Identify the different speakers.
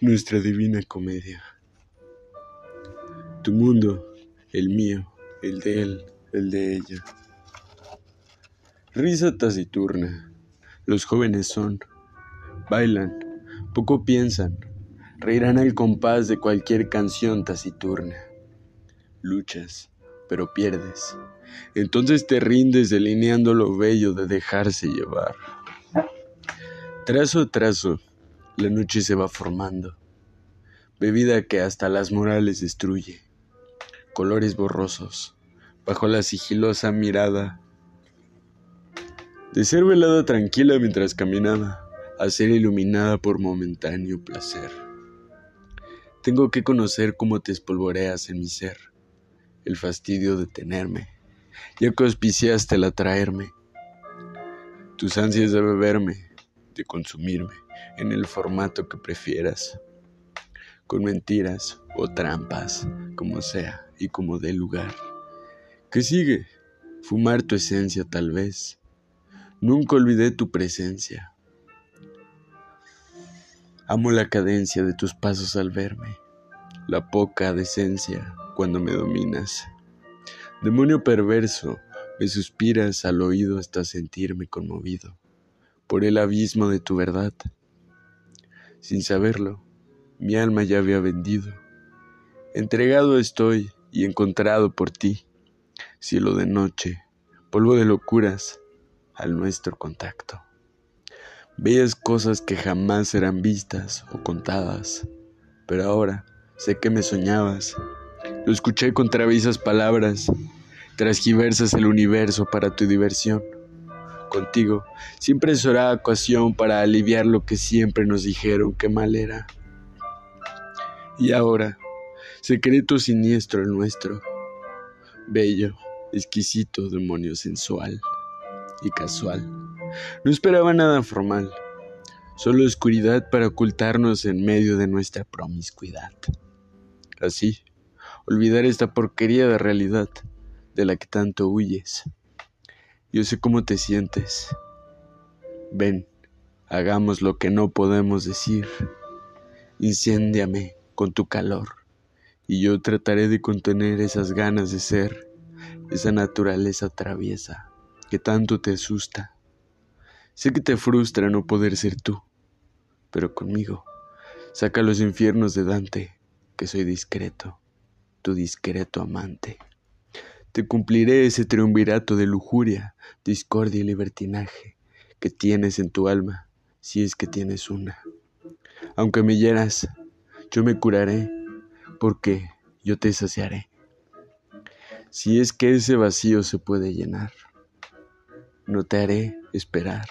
Speaker 1: nuestra divina comedia. Tu mundo, el mío, el de él, el de ella. Risa taciturna. Los jóvenes son. Bailan, poco piensan, reirán al compás de cualquier canción taciturna. Luchas, pero pierdes. Entonces te rindes delineando lo bello de dejarse llevar. Trazo a trazo, la noche se va formando, bebida que hasta las morales destruye, colores borrosos, bajo la sigilosa mirada. De ser velada tranquila mientras caminaba, a ser iluminada por momentáneo placer. Tengo que conocer cómo te espolvoreas en mi ser, el fastidio de tenerme, ya que auspiciaste el atraerme, tus ansias de beberme, de consumirme en el formato que prefieras, con mentiras o trampas, como sea y como dé lugar. ¿Qué sigue? Fumar tu esencia tal vez. Nunca olvidé tu presencia. Amo la cadencia de tus pasos al verme, la poca decencia cuando me dominas. Demonio perverso, me suspiras al oído hasta sentirme conmovido por el abismo de tu verdad. Sin saberlo, mi alma ya había vendido. Entregado estoy y encontrado por ti, cielo de noche, polvo de locuras, al nuestro contacto. Bellas cosas que jamás serán vistas o contadas, pero ahora sé que me soñabas. Lo escuché con traviesas palabras, transgiversas el universo para tu diversión contigo. Siempre será ocasión para aliviar lo que siempre nos dijeron que mal era. Y ahora, secreto siniestro nuestro, bello, exquisito demonio sensual y casual. No esperaba nada formal, solo oscuridad para ocultarnos en medio de nuestra promiscuidad. Así, olvidar esta porquería de realidad de la que tanto huyes. Yo sé cómo te sientes. Ven, hagamos lo que no podemos decir. Incendiame con tu calor y yo trataré de contener esas ganas de ser, esa naturaleza traviesa que tanto te asusta. Sé que te frustra no poder ser tú, pero conmigo saca los infiernos de Dante, que soy discreto, tu discreto amante. Te cumpliré ese triunvirato de lujuria, discordia y libertinaje que tienes en tu alma, si es que tienes una. Aunque me hieras, yo me curaré, porque yo te saciaré. Si es que ese vacío se puede llenar, no te haré esperar.